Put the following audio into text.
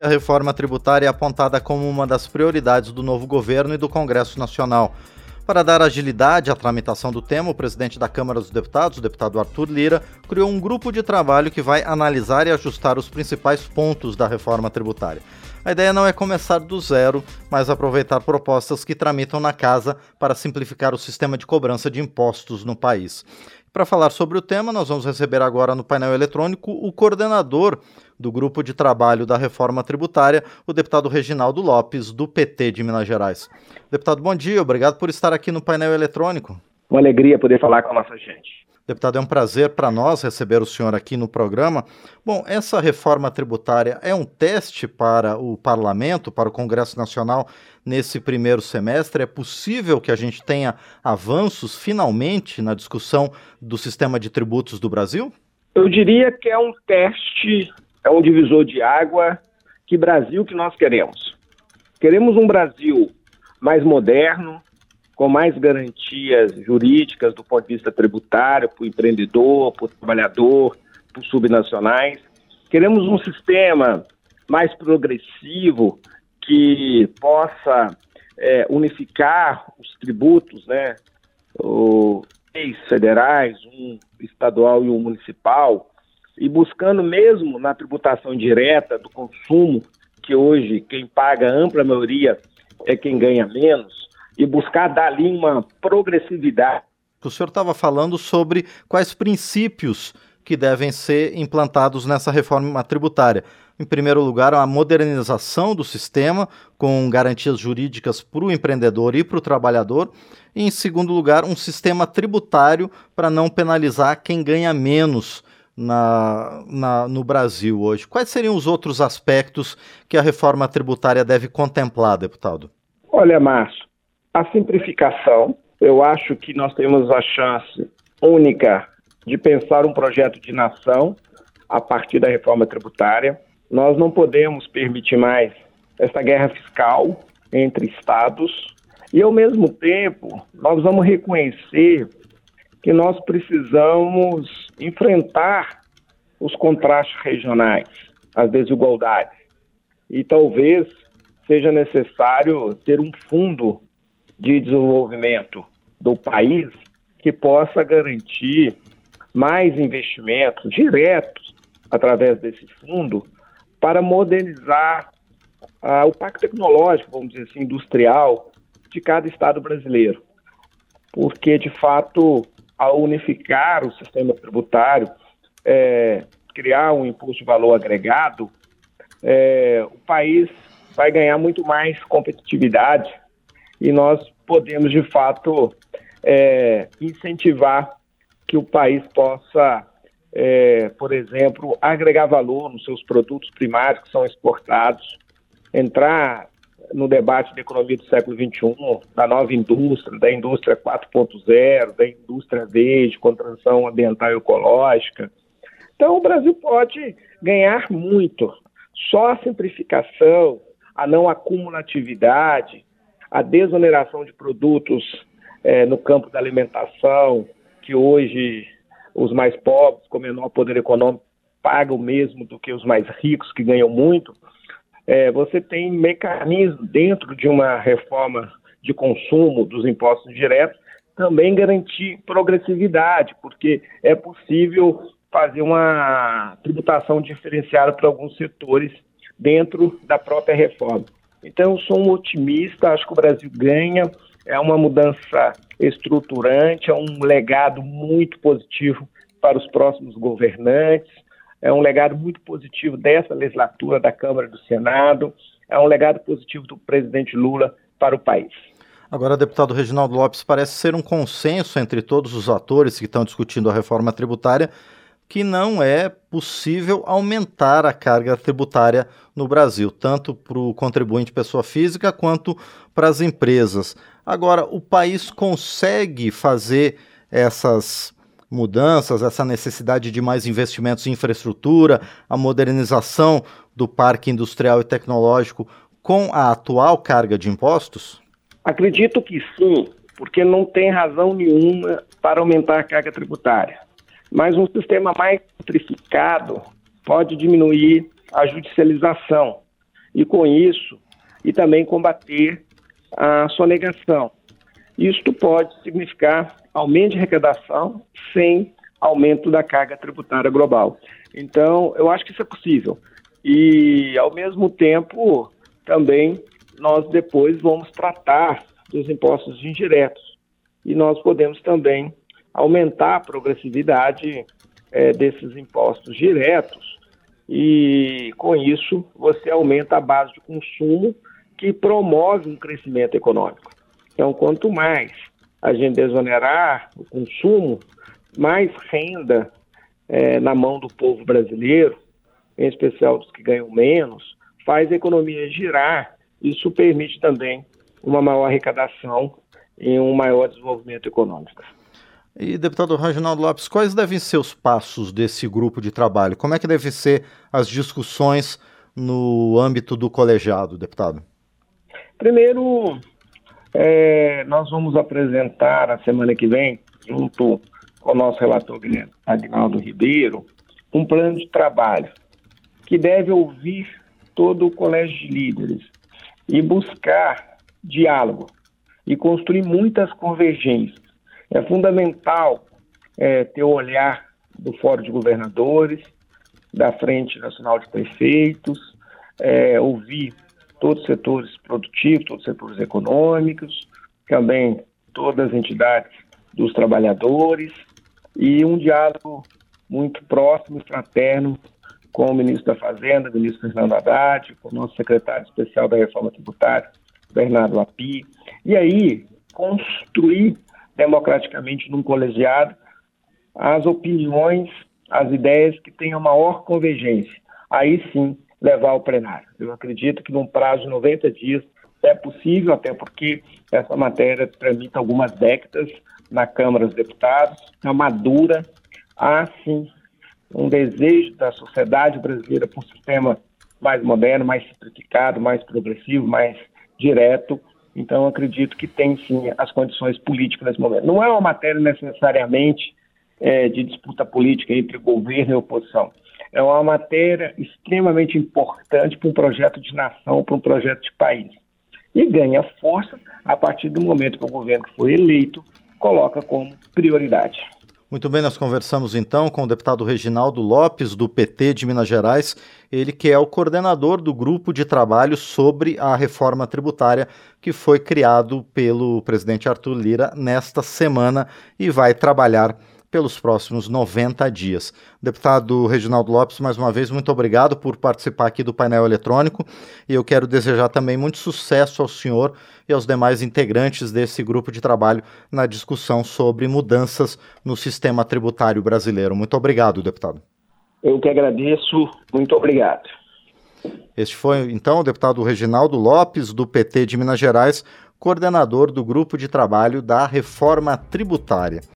A reforma tributária é apontada como uma das prioridades do novo governo e do Congresso Nacional. Para dar agilidade à tramitação do tema, o presidente da Câmara dos Deputados, o deputado Arthur Lira, criou um grupo de trabalho que vai analisar e ajustar os principais pontos da reforma tributária. A ideia não é começar do zero, mas aproveitar propostas que tramitam na casa para simplificar o sistema de cobrança de impostos no país. Para falar sobre o tema, nós vamos receber agora no painel eletrônico o coordenador do grupo de trabalho da reforma tributária, o deputado Reginaldo Lopes, do PT de Minas Gerais. Deputado, bom dia, obrigado por estar aqui no painel eletrônico. Uma alegria poder falar com a nossa gente. Deputado, é um prazer para nós receber o senhor aqui no programa. Bom, essa reforma tributária é um teste para o parlamento, para o Congresso Nacional nesse primeiro semestre? É possível que a gente tenha avanços finalmente na discussão do sistema de tributos do Brasil? Eu diria que é um teste, é um divisor de água. Que Brasil que nós queremos? Queremos um Brasil mais moderno, com mais garantias jurídicas do ponto de vista tributário para o empreendedor, para o trabalhador, para os subnacionais. Queremos um sistema mais progressivo que possa é, unificar os tributos, né? Os federais, um estadual e um municipal, e buscando mesmo na tributação direta do consumo, que hoje quem paga a ampla maioria é quem ganha menos, e buscar dali uma progressividade. O senhor estava falando sobre quais princípios que devem ser implantados nessa reforma tributária. Em primeiro lugar, a modernização do sistema, com garantias jurídicas para o empreendedor e para o trabalhador. E, em segundo lugar, um sistema tributário para não penalizar quem ganha menos na, na, no Brasil hoje. Quais seriam os outros aspectos que a reforma tributária deve contemplar, deputado? Olha, Márcio, a simplificação, eu acho que nós temos a chance única de pensar um projeto de nação a partir da reforma tributária. Nós não podemos permitir mais essa guerra fiscal entre estados e, ao mesmo tempo, nós vamos reconhecer que nós precisamos enfrentar os contrastes regionais, as desigualdades. E talvez seja necessário ter um fundo de desenvolvimento do país que possa garantir mais investimentos diretos através desse fundo para modernizar ah, o pacto tecnológico, vamos dizer assim, industrial de cada estado brasileiro. Porque, de fato, ao unificar o sistema tributário, é, criar um imposto de valor agregado, é, o país vai ganhar muito mais competitividade e nós podemos, de fato, é, incentivar que o país possa, é, por exemplo, agregar valor nos seus produtos primários que são exportados, entrar no debate da economia do século XXI, da nova indústria, da indústria 4.0, da indústria verde, com transição ambiental e ecológica. Então, o Brasil pode ganhar muito. Só a simplificação, a não acumulatividade, a desoneração de produtos é, no campo da alimentação, que hoje os mais pobres, com menor poder econômico, pagam mesmo do que os mais ricos, que ganham muito, é, você tem mecanismo dentro de uma reforma de consumo dos impostos diretos também garantir progressividade, porque é possível fazer uma tributação diferenciada para alguns setores dentro da própria reforma. Então, eu sou um otimista, acho que o Brasil ganha, é uma mudança estruturante, é um legado muito positivo para os próximos governantes, é um legado muito positivo dessa legislatura da Câmara e do Senado, é um legado positivo do presidente Lula para o país. Agora, deputado Reginaldo Lopes, parece ser um consenso entre todos os atores que estão discutindo a reforma tributária que não é possível aumentar a carga tributária no Brasil, tanto para o contribuinte pessoa física quanto para as empresas. Agora, o país consegue fazer essas mudanças, essa necessidade de mais investimentos em infraestrutura, a modernização do parque industrial e tecnológico com a atual carga de impostos? Acredito que sim, porque não tem razão nenhuma para aumentar a carga tributária. Mas um sistema mais simplificado pode diminuir a judicialização. e com isso, e também combater a sonegação. Isto pode significar aumento de arrecadação sem aumento da carga tributária global. Então, eu acho que isso é possível. E, ao mesmo tempo, também nós depois vamos tratar dos impostos indiretos. E nós podemos também aumentar a progressividade é, desses impostos diretos e, com isso, você aumenta a base de consumo que promove um crescimento econômico. Então, quanto mais a gente desonerar o consumo, mais renda é, na mão do povo brasileiro, em especial dos que ganham menos, faz a economia girar. Isso permite também uma maior arrecadação e um maior desenvolvimento econômico. E, deputado Reginaldo Lopes, quais devem ser os passos desse grupo de trabalho? Como é que devem ser as discussões no âmbito do colegiado, deputado? Primeiro, é, nós vamos apresentar a semana que vem, junto com o nosso relator Agnaldo Ribeiro, um plano de trabalho que deve ouvir todo o colégio de líderes e buscar diálogo e construir muitas convergências é fundamental é, ter o olhar do Fórum de Governadores, da Frente Nacional de Prefeitos, é, ouvir todos os setores produtivos, todos os setores econômicos, também todas as entidades dos trabalhadores e um diálogo muito próximo e fraterno com o ministro da Fazenda, o ministro Fernando Haddad, com o nosso secretário especial da Reforma Tributária, Bernardo Lapi, e aí construir democraticamente num colegiado as opiniões, as ideias que tenham maior convergência. Aí sim, levar ao plenário. Eu acredito que num prazo de 90 dias é possível, até porque essa matéria tramita algumas décadas na Câmara dos Deputados, é madura, há sim um desejo da sociedade brasileira por um sistema mais moderno, mais simplificado, mais progressivo, mais direto, então, acredito que tem sim as condições políticas nesse momento. Não é uma matéria necessariamente é, de disputa política entre governo e oposição. É uma matéria extremamente importante para um projeto de nação, para um projeto de país. E ganha força a partir do momento que o governo que foi eleito coloca como prioridade. Muito bem, nós conversamos então com o deputado Reginaldo Lopes, do PT de Minas Gerais, ele que é o coordenador do grupo de trabalho sobre a reforma tributária que foi criado pelo presidente Arthur Lira nesta semana e vai trabalhar pelos próximos 90 dias. Deputado Reginaldo Lopes, mais uma vez, muito obrigado por participar aqui do painel eletrônico e eu quero desejar também muito sucesso ao senhor e aos demais integrantes desse grupo de trabalho na discussão sobre mudanças no sistema tributário brasileiro. Muito obrigado, deputado. Eu que agradeço, muito obrigado. Este foi, então, o deputado Reginaldo Lopes, do PT de Minas Gerais, coordenador do grupo de trabalho da reforma tributária.